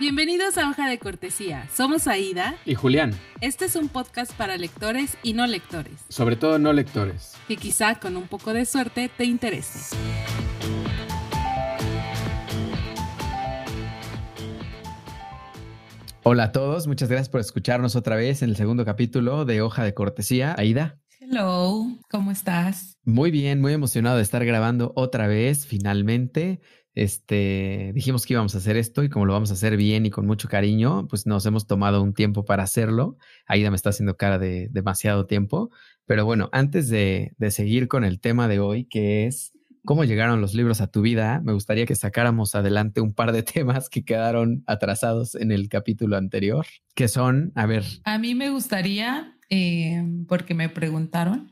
Bienvenidos a Hoja de Cortesía. Somos Aida y Julián. Este es un podcast para lectores y no lectores. Sobre todo no lectores. Que quizá con un poco de suerte te interese. Hola a todos, muchas gracias por escucharnos otra vez en el segundo capítulo de Hoja de Cortesía. Aida. Hello, ¿cómo estás? Muy bien, muy emocionado de estar grabando otra vez, finalmente. Este, dijimos que íbamos a hacer esto y como lo vamos a hacer bien y con mucho cariño, pues nos hemos tomado un tiempo para hacerlo. Aida me está haciendo cara de demasiado tiempo. Pero bueno, antes de, de seguir con el tema de hoy, que es cómo llegaron los libros a tu vida, me gustaría que sacáramos adelante un par de temas que quedaron atrasados en el capítulo anterior, que son, a ver. A mí me gustaría, eh, porque me preguntaron,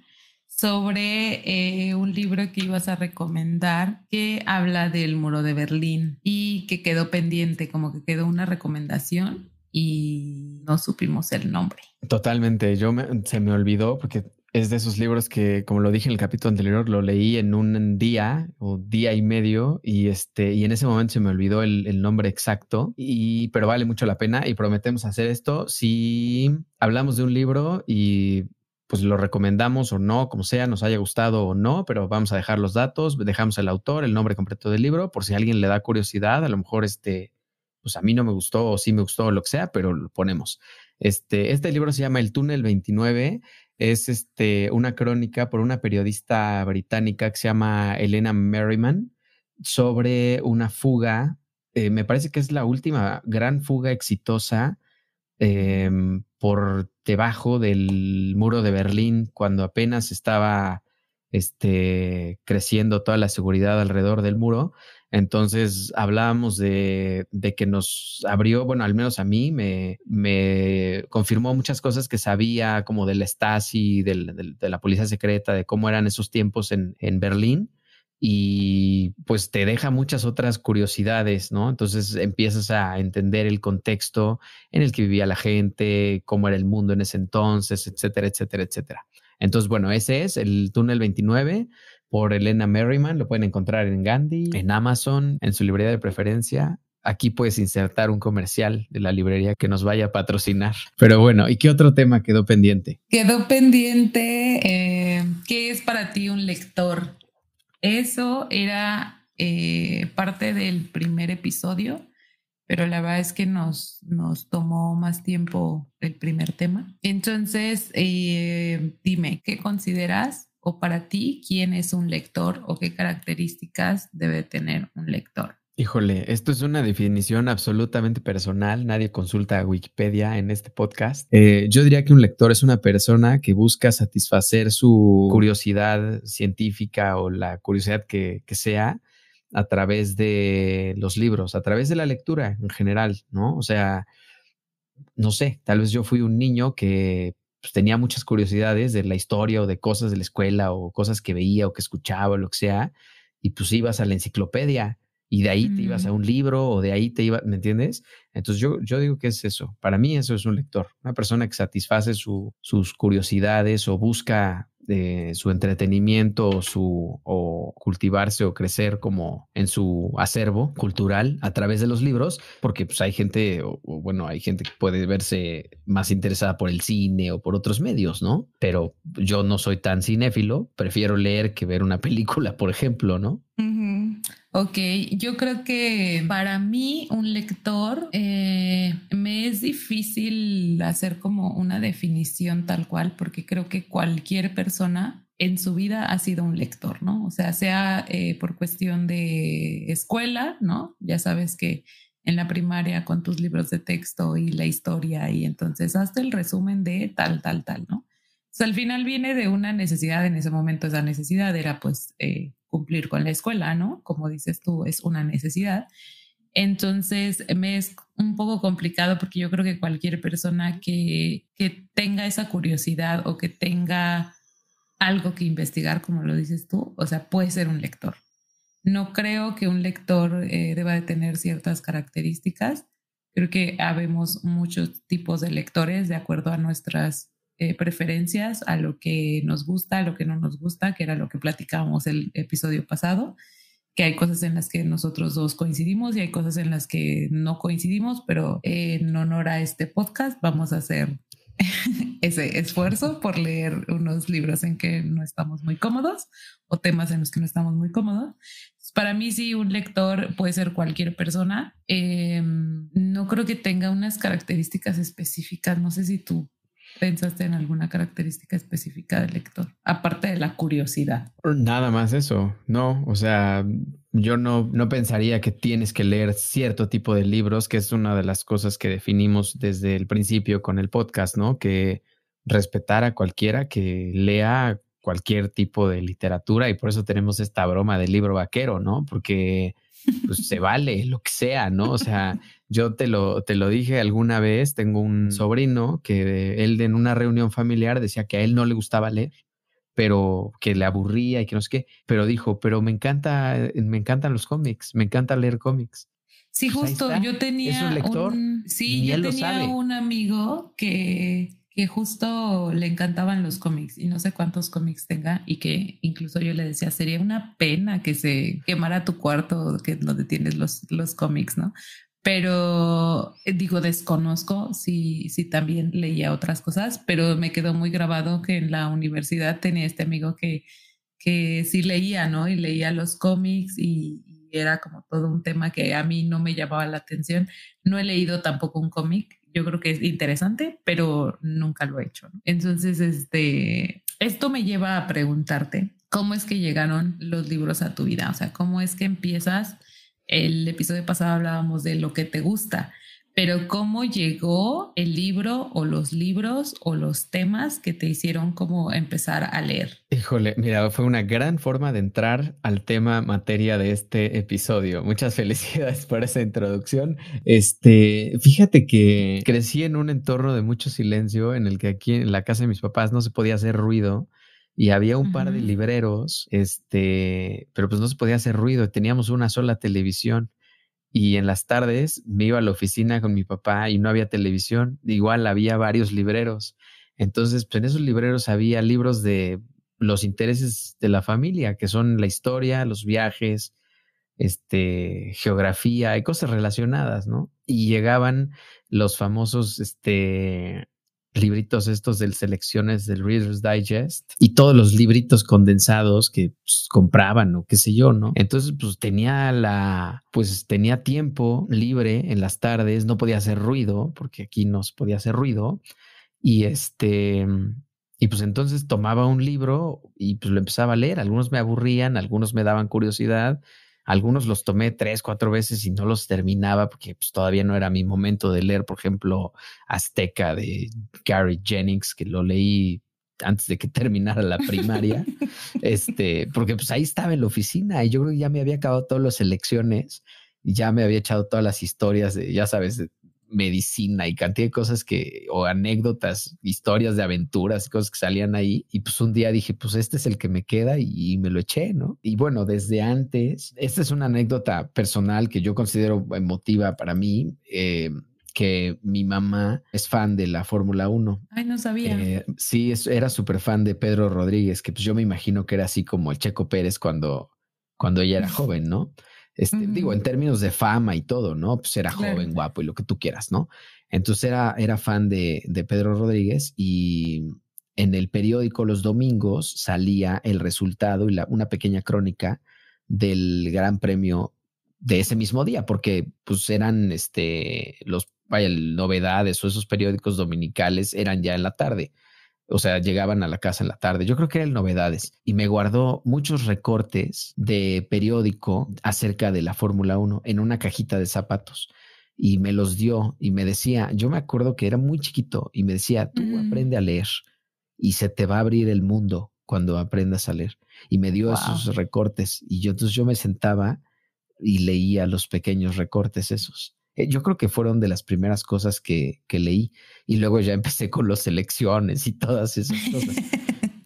sobre eh, un libro que ibas a recomendar que habla del muro de Berlín y que quedó pendiente, como que quedó una recomendación y no supimos el nombre. Totalmente, yo se me olvidó porque es de esos libros que, como lo dije en el capítulo anterior, lo leí en un día o día y medio y este y en ese momento se me olvidó el, el nombre exacto y pero vale mucho la pena y prometemos hacer esto si hablamos de un libro y pues lo recomendamos o no, como sea, nos haya gustado o no, pero vamos a dejar los datos, dejamos el autor, el nombre completo del libro, por si alguien le da curiosidad, a lo mejor este, pues a mí no me gustó o sí me gustó o lo que sea, pero lo ponemos. Este, este libro se llama El túnel 29, es este, una crónica por una periodista británica que se llama Elena Merriman sobre una fuga, eh, me parece que es la última gran fuga exitosa Em, por debajo del muro de Berlín cuando apenas estaba este, creciendo toda la seguridad alrededor del muro. Entonces hablábamos de, de, que nos abrió, bueno, al menos a mí me, me confirmó muchas cosas que sabía como del Stasi, del, de la policía secreta, de cómo eran esos tiempos en, en Berlín y pues te deja muchas otras curiosidades, ¿no? Entonces empiezas a entender el contexto en el que vivía la gente, cómo era el mundo en ese entonces, etcétera, etcétera, etcétera. Entonces, bueno, ese es el túnel 29 por Elena Merriman. Lo pueden encontrar en Gandhi, en Amazon, en su librería de preferencia. Aquí puedes insertar un comercial de la librería que nos vaya a patrocinar. Pero bueno, ¿y qué otro tema quedó pendiente? Quedó pendiente, eh, ¿qué es para ti un lector? Eso era eh, parte del primer episodio, pero la verdad es que nos, nos tomó más tiempo el primer tema. Entonces, eh, dime, ¿qué consideras o para ti quién es un lector o qué características debe tener un lector? Híjole, esto es una definición absolutamente personal. Nadie consulta a Wikipedia en este podcast. Eh, yo diría que un lector es una persona que busca satisfacer su curiosidad científica o la curiosidad que, sea a través de los libros, a través de la lectura en general, ¿no? O sea, no sé, tal vez yo fui un niño que pues, tenía muchas curiosidades de la historia o de cosas de la escuela o cosas que veía o que escuchaba o lo que sea, y pues ibas a la enciclopedia y de ahí te ibas a mm. un libro o de ahí te ibas, ¿me entiendes? Entonces yo, yo digo que es eso. Para mí eso es un lector, una persona que satisface su, sus curiosidades o busca de su entretenimiento o su o cultivarse o crecer como en su acervo cultural a través de los libros, porque pues hay gente, o, bueno, hay gente que puede verse más interesada por el cine o por otros medios, ¿no? Pero yo no soy tan cinéfilo, prefiero leer que ver una película, por ejemplo, ¿no? Ok, yo creo que para mí un lector eh, me es difícil hacer como una definición tal cual porque creo que cualquier persona en su vida ha sido un lector, ¿no? O sea, sea eh, por cuestión de escuela, ¿no? Ya sabes que en la primaria con tus libros de texto y la historia y entonces hazte el resumen de tal, tal, tal, ¿no? O sea, al final viene de una necesidad, en ese momento esa necesidad era pues eh, cumplir con la escuela, ¿no? Como dices tú, es una necesidad. Entonces, me es un poco complicado porque yo creo que cualquier persona que, que tenga esa curiosidad o que tenga algo que investigar, como lo dices tú, o sea, puede ser un lector. No creo que un lector eh, deba de tener ciertas características. Creo que habemos muchos tipos de lectores de acuerdo a nuestras eh, preferencias, a lo que nos gusta, a lo que no nos gusta, que era lo que platicábamos el episodio pasado, que hay cosas en las que nosotros dos coincidimos y hay cosas en las que no coincidimos, pero en honor a este podcast vamos a hacer ese esfuerzo por leer unos libros en que no estamos muy cómodos o temas en los que no estamos muy cómodos. Para mí sí, un lector puede ser cualquier persona. Em, no creo que tenga unas características específicas. No sé si tú pensaste en alguna característica específica del lector, aparte de la curiosidad. Nada más eso, no, o sea, yo no, no pensaría que tienes que leer cierto tipo de libros, que es una de las cosas que definimos desde el principio con el podcast, ¿no? Que respetar a cualquiera que lea cualquier tipo de literatura y por eso tenemos esta broma del libro vaquero, ¿no? Porque pues se vale lo que sea, ¿no? O sea, yo te lo, te lo dije alguna vez, tengo un sobrino que él en una reunión familiar decía que a él no le gustaba leer, pero que le aburría y que no sé qué, pero dijo, pero me encanta, me encantan los cómics, me encanta leer cómics. Sí, pues justo, yo tenía un lector, sí, yo tenía un amigo que que justo le encantaban los cómics y no sé cuántos cómics tenga y que incluso yo le decía, sería una pena que se quemara tu cuarto que donde tienes los, los cómics, ¿no? Pero eh, digo, desconozco si, si también leía otras cosas, pero me quedó muy grabado que en la universidad tenía este amigo que, que sí leía, ¿no? Y leía los cómics y, era como todo un tema que a mí no me llamaba la atención. No he leído tampoco un cómic, yo creo que es interesante, pero nunca lo he hecho. Entonces, este, esto me lleva a preguntarte, ¿cómo es que llegaron los libros a tu vida? O sea, ¿cómo es que empiezas? El episodio pasado hablábamos de lo que te gusta, pero cómo llegó el libro o los libros o los temas que te hicieron como empezar a leer. Híjole, mira, fue una gran forma de entrar al tema materia de este episodio. Muchas felicidades por esa introducción. Este, fíjate que crecí en un entorno de mucho silencio en el que aquí en la casa de mis papás no se podía hacer ruido y había un par de libreros, este, pero pues no se podía hacer ruido, teníamos una sola televisión y en las tardes me iba a la oficina con mi papá y no había televisión, igual había varios libreros. Entonces, pues en esos libreros había libros de los intereses de la familia, que son la historia, los viajes, este, geografía y cosas relacionadas, ¿no? Y llegaban los famosos, este, libritos estos de selecciones del Reader's Digest y todos los libritos condensados que pues, compraban o qué sé yo, ¿no? Entonces, pues tenía la, pues tenía tiempo libre en las tardes, no podía hacer ruido, porque aquí no se podía hacer ruido. Y este, y pues entonces tomaba un libro y pues lo empezaba a leer. Algunos me aburrían, algunos me daban curiosidad algunos los tomé tres, cuatro veces y no los terminaba porque pues, todavía no era mi momento de leer, por ejemplo, Azteca de Gary Jennings, que lo leí antes de que terminara la primaria, este, porque pues ahí estaba en la oficina y yo creo que ya me había acabado todas las elecciones y ya me había echado todas las historias de, ya sabes, de, medicina y cantidad de cosas que, o anécdotas, historias de aventuras y cosas que salían ahí. Y pues un día dije, pues este es el que me queda y, me lo eché, ¿no? Y bueno, desde antes, esta es una anécdota personal que yo considero emotiva para mí. Eh, que mi mamá es fan de la Fórmula 1. Ay, no sabía. Eh, sí, era súper fan de Pedro Rodríguez, que pues yo me imagino que era así como el Checo Pérez cuando, cuando ella era joven, ¿no? Este, Digo, en términos de fama y todo, ¿no? Pues era joven, guapo y lo que tú quieras, ¿no? Entonces era, era fan de, de Pedro Rodríguez y en el periódico los domingos salía el resultado y la, una pequeña crónica del Gran Premio de ese mismo día, porque pues eran este, los vaya, novedades o esos periódicos dominicales eran ya en la tarde o sea, llegaban a la casa en la tarde. Yo creo que eran novedades y me guardó muchos recortes de periódico acerca de la Fórmula 1 en una cajita de zapatos y me los dio y me decía, yo me acuerdo que era muy chiquito y me decía, tú mm. aprende a leer y se te va a abrir el mundo cuando aprendas a leer. Y me dio esos recortes y yo entonces yo me sentaba y leía los pequeños recortes esos. Eh, yo creo que fueron de las primeras cosas que, que leí y luego ya empecé con las elecciones y todas esas cosas.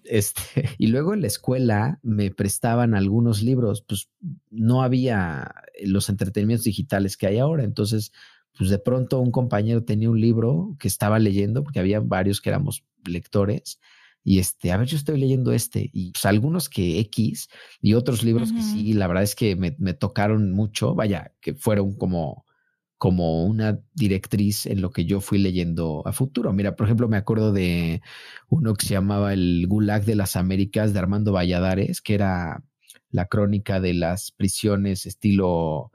Este, y luego en la escuela me prestaban algunos libros, pues no había los entretenimientos digitales que hay ahora, entonces pues de pronto un compañero tenía un libro que estaba leyendo, porque había varios que éramos lectores, y este, a ver, yo estoy leyendo este y pues, algunos que X y otros libros que sí, la verdad es que me, me, tocaron mucho, vaya, que fueron como, como una directriz en lo que yo fui leyendo a futuro. Mira, por ejemplo, me acuerdo de uno que se llamaba El Gulag de las Américas de Armando Valladares, que era la crónica de las prisiones estilo,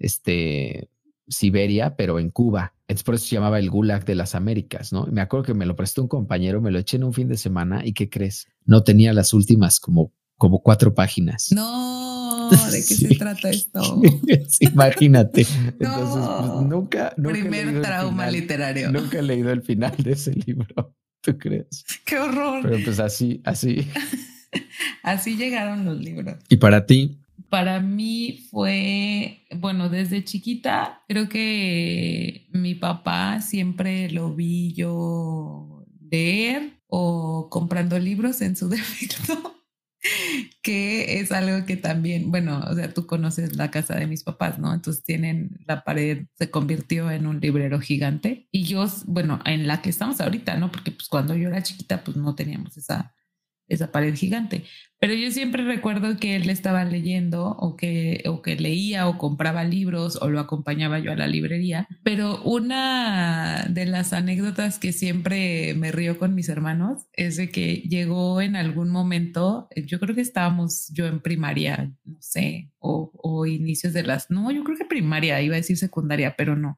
este, Siberia, pero en Cuba. Es por eso se llamaba el Gulag de las Américas, ¿no? Me acuerdo que me lo prestó un compañero, me lo eché en un fin de semana y ¿qué crees? No tenía las últimas como, como cuatro páginas. No, ¿de qué se trata esto? imagínate. Entonces, pues, nunca, Primer trauma literario. Nunca he leído el final de ese libro. ¿Tú crees? Qué horror. Pero pues así, así. así llegaron los libros. ¿Y para ti? para mí fue, bueno, desde chiquita, creo que mi papá siempre lo vi yo leer o comprando libros en su defecto, que es algo que también, bueno, o sea, tú conoces la casa de mis papás, ¿no? Entonces tienen, la pared se convirtió en un librero gigante y yo, bueno, en la que estamos ahorita, ¿no? Porque pues cuando yo era chiquita, pues no teníamos esa esa pared gigante. Pero yo siempre recuerdo que él estaba leyendo o que, o que leía o compraba libros o lo acompañaba yo a la librería. Pero una de las anécdotas que siempre me río con mis hermanos es de que llegó en algún momento, yo creo que estábamos yo en primaria, no sé, o, o inicios de las, no, yo creo que primaria, iba a decir secundaria, pero no.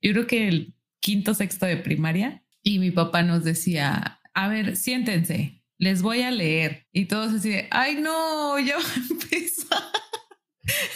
Yo creo que el quinto, sexto de primaria y mi papá nos decía, a ver, siéntense, les voy a leer. Y todos así ay no, ya va.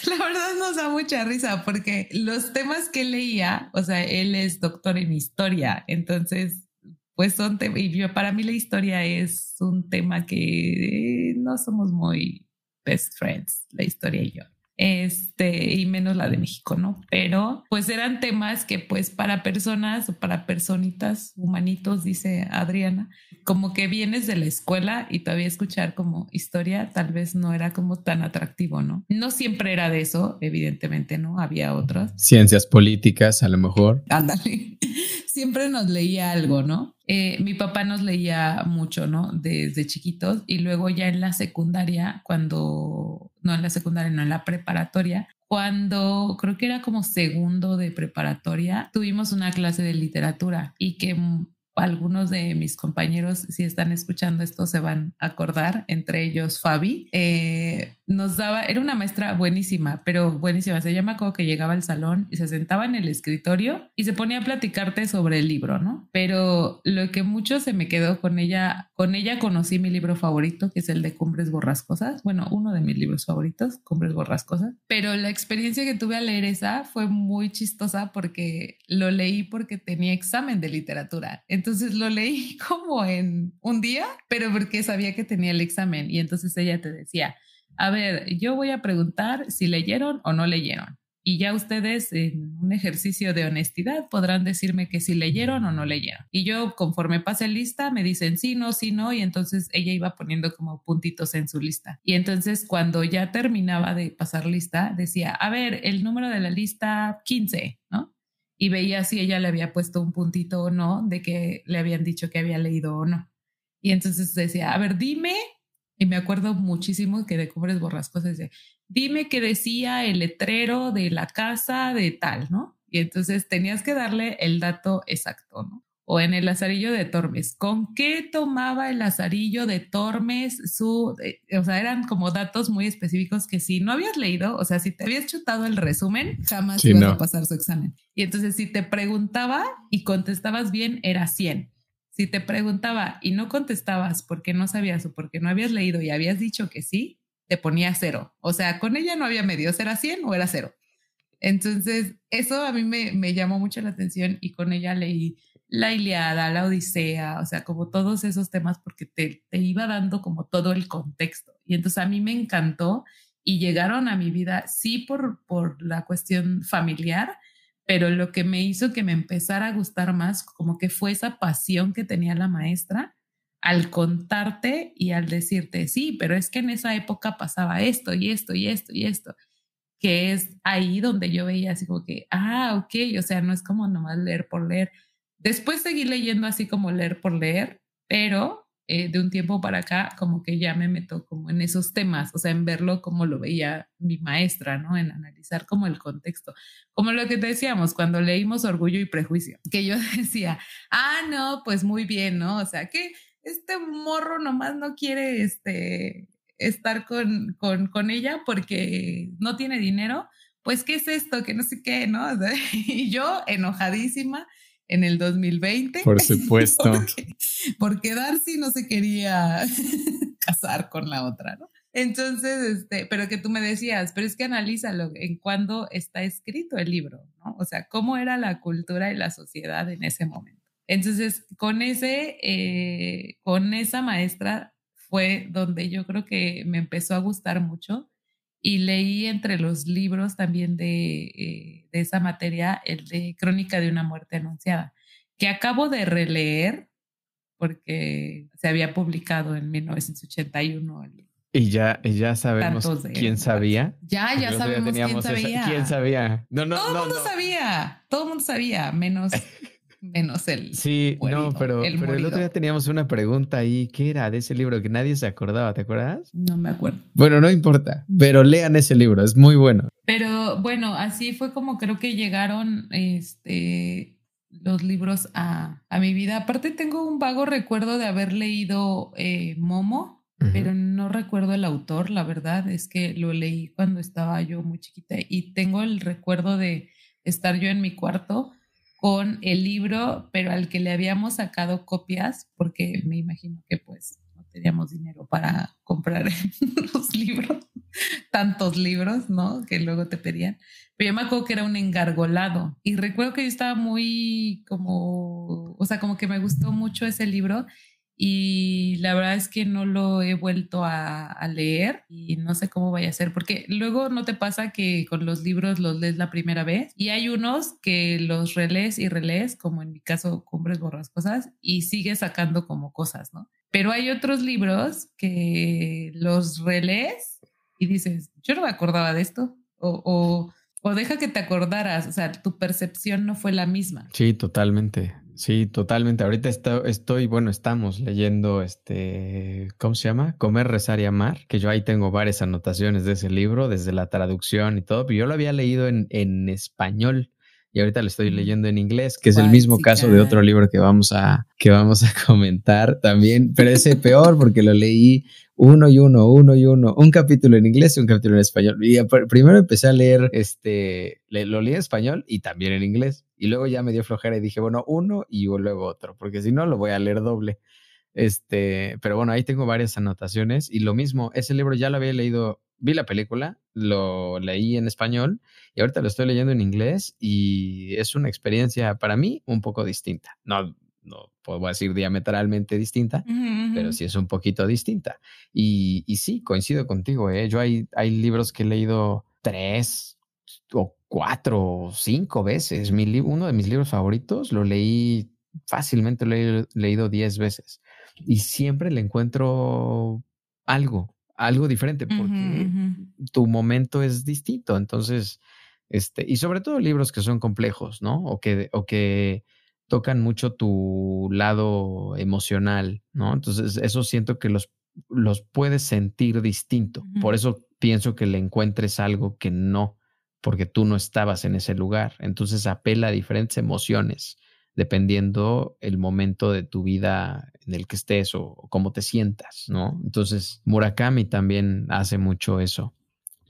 La verdad nos da mucha risa porque los temas que leía, o sea, él es doctor en historia, entonces, pues son temas, y yo, para mí la historia es un tema que no somos muy best friends, la historia y yo este, y menos la de México, ¿no? Pero pues eran temas que pues para personas o para personitas, humanitos, dice Adriana, como que vienes de la escuela y todavía escuchar como historia tal vez no era como tan atractivo, ¿no? No siempre era de eso, evidentemente, ¿no? Había otros. Ciencias políticas, a lo mejor. Ándale. Siempre nos leía algo, ¿no? Eh, mi papá nos leía mucho, ¿no? Desde chiquitos y luego ya en la secundaria, cuando, no en la secundaria, no en la preparatoria, cuando creo que era como segundo de preparatoria, tuvimos una clase de literatura y que algunos de mis compañeros, si están escuchando esto, se van a acordar, entre ellos Fabi, eh, nos daba, era una maestra buenísima, pero buenísima. Se llama como que llegaba al salón y se sentaba en el escritorio y se ponía a platicarte sobre el libro, ¿no? Pero lo que mucho se me quedó con ella, con ella conocí mi libro favorito, que es el de Cumbres Borrascosas. Bueno, uno de mis libros favoritos, Cumbres Borrascosas. Pero la experiencia que tuve al leer esa fue muy chistosa porque lo leí porque tenía examen de literatura. Entonces lo leí como en un día, pero porque sabía que tenía el examen. Y entonces ella te decía, a ver, yo voy a preguntar si leyeron o no leyeron. Y ya ustedes en un ejercicio de honestidad podrán decirme que si leyeron o no leyeron. Y yo conforme pase lista me dicen sí, no, sí, no. Y entonces ella iba poniendo como puntitos en su lista. Y entonces cuando ya terminaba de pasar lista, decía, a ver, el número de la lista 15, ¿no? Y veía si ella le había puesto un puntito o no de que le habían dicho que había leído o no. Y entonces decía, a ver, dime y me acuerdo muchísimo que de Cumbres Borrascosas dice, dime qué decía el letrero de la casa de tal, ¿no? Y entonces tenías que darle el dato exacto, ¿no? O en el Lazarillo de Tormes, ¿con qué tomaba el Lazarillo de Tormes su, o sea, eran como datos muy específicos que si no habías leído, o sea, si te habías chutado el resumen, jamás ibas a pasar su examen. Y entonces si te preguntaba y contestabas bien, era 100. Si te preguntaba y no contestabas porque no sabías o porque no habías leído y habías dicho que sí, te ponía cero. O sea, con ella no había medio, ¿era 100 o era cero? Entonces, eso a mí me, me llamó mucho la atención y con ella leí la Iliada, la Odisea, o sea, como todos esos temas porque te, te iba dando como todo el contexto. Y entonces a mí me encantó y llegaron a mi vida, sí, por, por la cuestión familiar, pero lo que me hizo que me empezara a gustar más, como que fue esa pasión que tenía la maestra al contarte y al decirte, sí, pero es que en esa época pasaba esto y esto y esto y esto, que es ahí donde yo veía así como que, ah, ok, o sea, no es como nomás leer por leer. Después seguí leyendo así como leer por leer, pero eh, de un tiempo para acá, como que ya me meto como en esos temas, o sea, en verlo como lo veía mi maestra, ¿no? En analizar como el contexto. Como lo que decíamos cuando leímos Orgullo y Prejuicio, que yo decía, ah, no, pues muy bien, ¿no? O sea, que este morro nomás no quiere este, estar con, con, con ella porque no tiene dinero. Pues, ¿qué es esto? Que no sé qué, ¿no? y yo enojadísima en el 2020. Por supuesto. Porque, Darcy no se quería casar con la otra, ¿no? Entonces, este, pero que tú me decías, pero es que analízalo en cuándo está escrito el libro, ¿no? O sea, cómo era la cultura y la sociedad en ese momento. Entonces, con ese, eh, con esa maestra fue donde yo creo que me empezó a gustar mucho y leí entre los libros también de, eh, de, esa materia el de Crónica de una muerte anunciada, que acabo de releer porque se había publicado en 1981 y ya, ya sabemos quién sabía. Ya, ya sabemos quién sabía. ¿Quién sabía? No, no, todo el mundo sabía, todo el mundo sabía, menos menos el. Sí, no, pero el, pero el otro día teníamos una pregunta ahí. ¿Qué era de ese libro que nadie se acordaba? ¿Te acuerdas? No me acuerdo. Bueno, no importa, pero lean ese libro, es muy bueno. Pero bueno, así fue como creo que llegaron este, los libros a, a mi vida. Aparte, tengo un vago recuerdo de haber leído eh, Momo. Pero no recuerdo el autor, la verdad es que lo leí cuando estaba yo muy chiquita y tengo el recuerdo de estar yo en mi cuarto con el libro, pero al que le habíamos sacado copias, porque me imagino que pues no teníamos dinero para comprar los libros, tantos libros, ¿no? Que luego te pedían. Pero yo me acuerdo que era un engargolado y recuerdo que yo estaba muy como, o sea, como que me gustó mucho ese libro y la verdad es que no lo he vuelto a, leer y no sé cómo vaya a ser, porque luego no te pasa que con los libros los lees la primera vez y hay unos que los relees y relees, como en mi caso Cumbres Borrascosas, y sigues sacando como cosas, ¿no? Pero hay otros libros que los relees y dices, yo no me acordaba de esto, o, o, o deja que te acordaras, o sea, tu percepción no fue la misma. Sí, totalmente. Sí, totalmente. Ahorita estoy, bueno, estamos leyendo este, ¿cómo se llama? Comer, rezar y amar, que yo ahí tengo varias anotaciones de ese libro, desde la traducción y todo, pero yo lo había leído en, en español y ahorita lo estoy leyendo en inglés, que es el mismo caso de otro libro que vamos a, que vamos a comentar también, pero ese peor porque lo leí uno y uno, uno y uno, un capítulo en inglés y un capítulo en español. Y primero empecé a leer, este, lo leí en español y también en inglés. Y luego ya me dio flojera y dije, bueno, uno y luego otro, porque si no lo voy a leer doble. Este, pero bueno, ahí tengo varias anotaciones y lo mismo, ese libro ya lo había leído, vi la película, lo leí en español y ahorita lo estoy leyendo en inglés y es una experiencia para mí un poco distinta. No, no puedo decir diametralmente distinta, pero sí es un poquito distinta. Y, y sí, coincido contigo, ¿eh? Yo hay, hay libros que he leído tres o cuatro o cinco veces. Mi, uno de mis libros favoritos lo leí fácilmente, lo he leído diez veces y siempre le encuentro algo, algo diferente, porque tu momento es distinto. Entonces, este, y sobre todo libros que son complejos, ¿no? O que, o que tocan mucho tu lado emocional, ¿no? Entonces, eso siento que los, los puedes sentir distinto. Por eso pienso que le encuentres algo que no, porque tú no estabas en ese lugar. Entonces apela a diferentes emociones dependiendo el momento de tu vida en el que estés o, cómo te sientas, ¿no? Entonces, Murakami también hace mucho eso.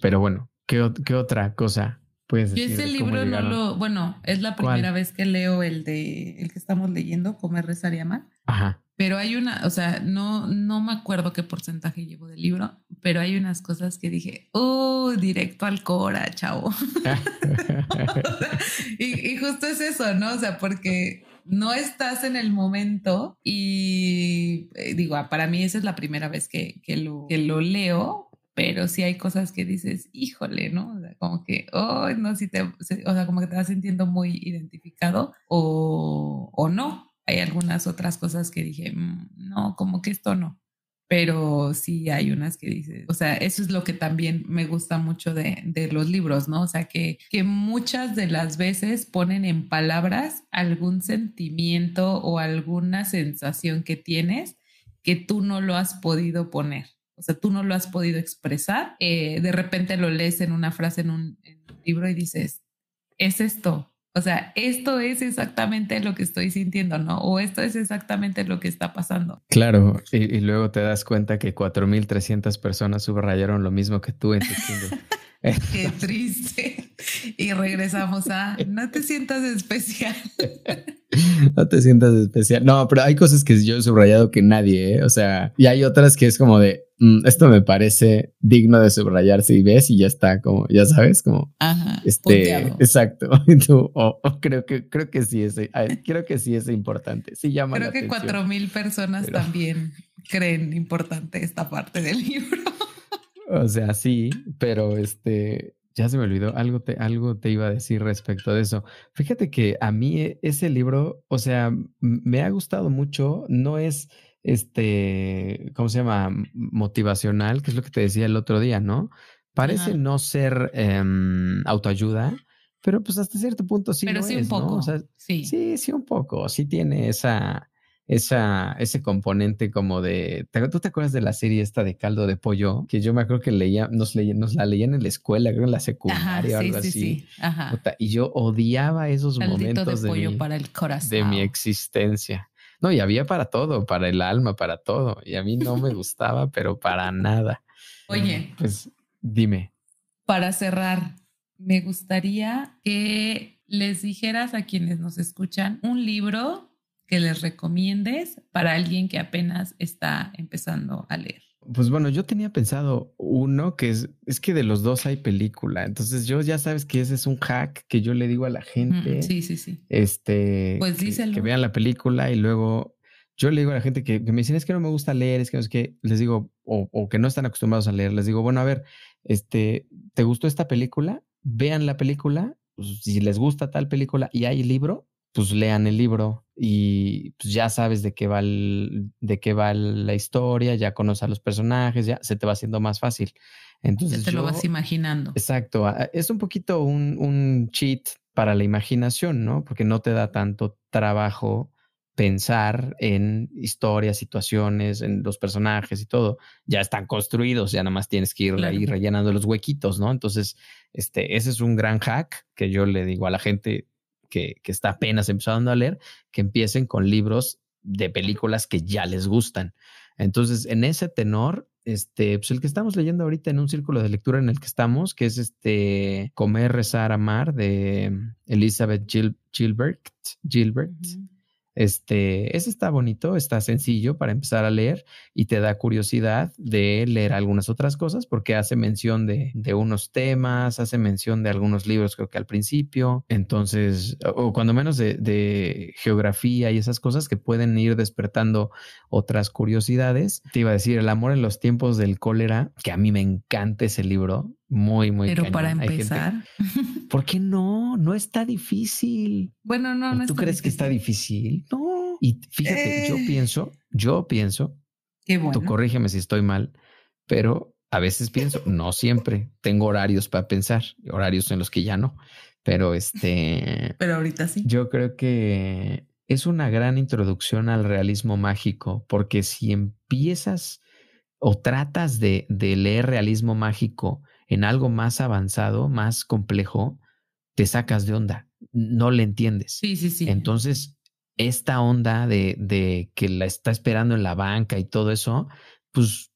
Pero bueno, ¿qué, qué otra cosa puedes decir? Yo ese libro no lo, bueno, es la primera vez que leo el de el que estamos leyendo, Comer, Rezar y Amar. Ajá. Pero hay una, o sea, no, no me acuerdo qué porcentaje llevo del libro, pero hay unas cosas que dije, oh, directo al Cora, chavo. y, justo es eso, ¿no? O sea, porque no estás en el momento y eh, digo, ah, para mí esa es la primera vez que, que, lo, que lo leo, pero sí hay cosas que dices, híjole, ¿no? O sea, como que, oh, no, si te, o sea, como que te vas sintiendo muy identificado o, o no hay algunas otras cosas que dije, mm, no, como que esto no. Pero sí hay unas que dices, o sea, eso es lo que también me gusta mucho de, de los libros, ¿no? O sea, que, que muchas de las veces ponen en palabras algún sentimiento o alguna sensación que tienes que tú no lo has podido poner. O sea, tú no lo has podido expresar. Eh, de repente lo lees en una frase en un, libro y dices, es esto. O sea, esto es exactamente lo que estoy sintiendo, ¿no? O esto es exactamente lo que está pasando. Claro, y, luego te das cuenta que 4.300 personas subrayaron lo mismo que tú en tu Qué triste. Y regresamos a no te sientas especial. no te sientas especial. No, pero hay cosas que yo he subrayado que nadie, ¿eh? o sea, y hay otras que es como de mm, esto me parece digno de subrayarse y ves y ya está, como ya sabes, como Ajá, este, exacto. creo que creo que sí es, creo que sí es importante. Sí llama Creo que cuatro mil personas también creen importante esta parte del libro. O sea, sí, pero este, ya se me olvidó, algo te, algo te iba a decir respecto de eso. Fíjate que a mí e, ese libro, o sea, me ha gustado mucho, no es este, ¿cómo se llama? Motivacional, que es lo que te decía el otro día, ¿no? Parece no ser em, autoayuda, pero pues hasta cierto punto sí. Pero sí un poco. sí. sí, sí, un poco. Sí tiene esa, esa, ese componente como de. ¿Tú te acuerdas de la serie esta de caldo de pollo? Que yo me acuerdo que leía, nos, leía, nos la leían en la escuela, creo en la secundaria o algo así. Sí, Ajá. Y yo odiaba esos momentos de, pollo para el corazón. de mi existencia. No, y había para todo, para el alma, para todo. Y a mí no me gustaba, pero para nada. Oye. Pues dime. Para cerrar, me gustaría que les dijeras a quienes nos escuchan un libro que les recomiendes para alguien que apenas está empezando a leer? Pues bueno, yo tenía pensado uno que es, es que de los dos hay película. Entonces yo ya sabes que ese es un hack que yo le digo a la gente. sí, sí, sí. Este, pues que, vean la película y luego yo le digo a la gente que, me dicen es que no me gusta leer, es que no es que les digo, o, o, que no están acostumbrados a leer, les digo, bueno, a ver, este, ¿te gustó esta película? Vean la película, pues, si les gusta tal película y hay libro, pues lean el libro y pues ya sabes de qué va de qué va la historia, ya conoces a los personajes, ya se te va haciendo más fácil. Entonces ya te lo vas imaginando. Exacto, es un poquito un, un cheat para la imaginación, ¿no? Porque no te da tanto trabajo pensar en historias, situaciones, en los personajes y todo. Ya están construidos, ya nada más tienes que ir ahí rellenando los huequitos, ¿no? Entonces, este, ese es un gran hack que yo le digo a la gente, que, está apenas empezando a leer, que empiecen con libros de películas que ya les gustan. Entonces, en ese tenor, este, pues el que estamos leyendo ahorita en un círculo de lectura en el que estamos, que es este Comer, Rezar, Amar de Elizabeth Gilbert, Gilbert este, ese está bonito, está sencillo para empezar a leer y te da curiosidad de leer algunas otras cosas porque hace mención de, de unos temas, hace mención de algunos libros creo que al principio, entonces, o cuando menos de, de geografía y esas cosas que pueden ir despertando otras curiosidades. Te iba a decir, El amor en los tiempos del cólera, que a mí me encanta ese libro, muy, muy Pero para empezar. ¿Por qué no? No está difícil. Bueno, no, no ¿Tú crees que está difícil? No. Y fíjate, yo eh. pienso, yo pienso, Qué bueno. tú corrígeme si estoy mal, pero a veces pienso, no siempre, tengo horarios para pensar, horarios en los que ya no, pero este... Pero ahorita sí. Yo creo que es una gran introducción al realismo mágico, porque si empiezas o tratas de, de leer realismo mágico en algo más avanzado, más complejo, te sacas de onda, no le entiendes. Sí, sí, sí. Entonces, esta onda de, de que la está esperando en la banca y todo eso, pues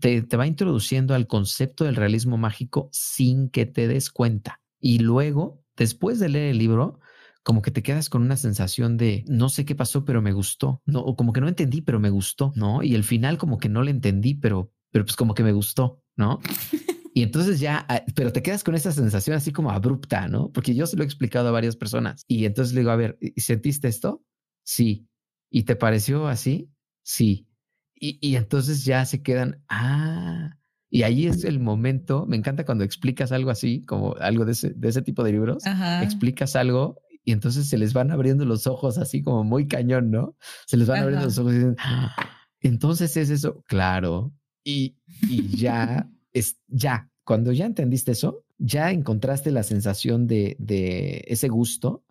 te, te, va introduciendo al concepto del realismo mágico sin que te des cuenta. Y luego, después de leer el libro, como que te quedas con una sensación de no sé qué pasó, pero me gustó, no, o como que no entendí, pero me gustó, ¿no? Y el final como que no le entendí, pero, pero pues como que me gustó, ¿no? Y entonces ya, ah, pero te quedas con esa sensación así como abrupta, ¿no? Porque yo se lo he explicado a varias personas y entonces le digo, a ver, ¿sentiste esto? Sí. ¿Y te pareció así? Sí. Y, y entonces ya se quedan, ah, y ahí es el momento, me encanta cuando explicas algo así, como algo de ese, de ese tipo de libros, explicas algo y entonces se les van abriendo los ojos así como muy cañón, ¿no? Se les van abriendo los ojos y dicen, ah, entonces es eso, claro. Y, y ya es ya, cuando ya entendiste eso, ya encontraste la sensación de, de ese gusto,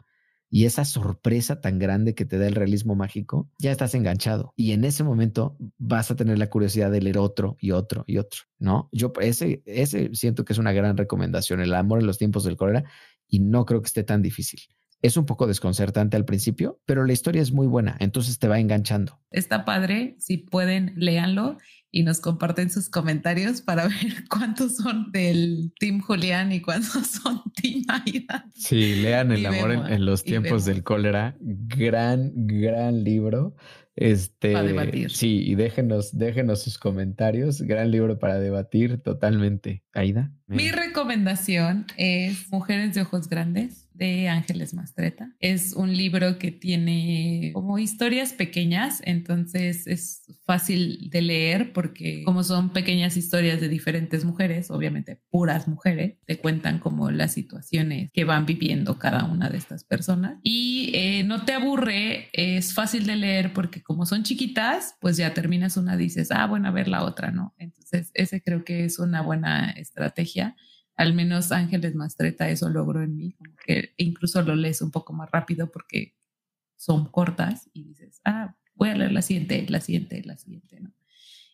y esa sorpresa tan grande que te da el realismo mágico, ya estás enganchado. Y en ese momento vas a tener la curiosidad de leer otro y otro y otro, ¿no? Yo ese, ese siento que es una gran recomendación, el amor en los tiempos del cólera, y no creo que esté tan difícil. Es un poco desconcertante al principio, pero la historia es muy buena, entonces te va enganchando. Está padre, si pueden, léanlo y nos comparten sus comentarios para ver cuántos son del Team Julián y cuántos son Team Aida. Sí, lean El amor en, los tiempos del cólera. Gran, gran libro. Este, para debatir. Sí, y déjenos, déjenos sus comentarios. Gran libro para debatir totalmente. Aida. Mi recomendación es Mujeres de Ojos Grandes de Ángeles Mastreta. Es un libro que tiene como historias pequeñas, entonces es fácil de leer porque como son pequeñas historias de diferentes mujeres, obviamente puras mujeres, te cuentan como las situaciones que van viviendo cada una de estas personas. Y eh, no te aburre, es fácil de leer porque como son chiquitas, pues ya terminas una, dices, ah, bueno, a ver la otra, ¿no? Entonces ese creo que es una buena estrategia al menos Ángeles Mastreta eso logró en mí, como que incluso lo lees un poco más rápido porque son cortas y dices, ah, voy a leer la siguiente, la siguiente, la siguiente, ¿no?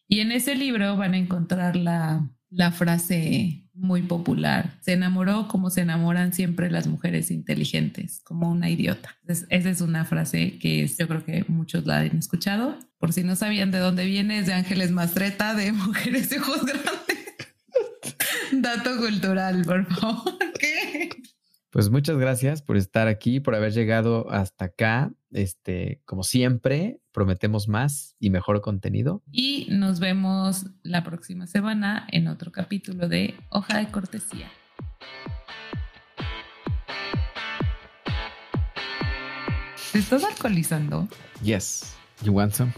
Y en ese libro van a encontrar la, la frase muy popular, se enamoró como se enamoran siempre las mujeres inteligentes, como una idiota. esa es una frase que yo creo que muchos la han escuchado. Por si no sabían de dónde viene, es de Ángeles Mastreta, de Mujeres de Ojos Grandes. Dato cultural, por favor. Pues muchas gracias por estar aquí, por haber llegado hasta acá. Este, como siempre, prometemos más y mejor contenido. Y nos vemos la próxima semana en otro capítulo de Hoja de Cortesía. ¿Te estás alcoholizando? Yes. You want some?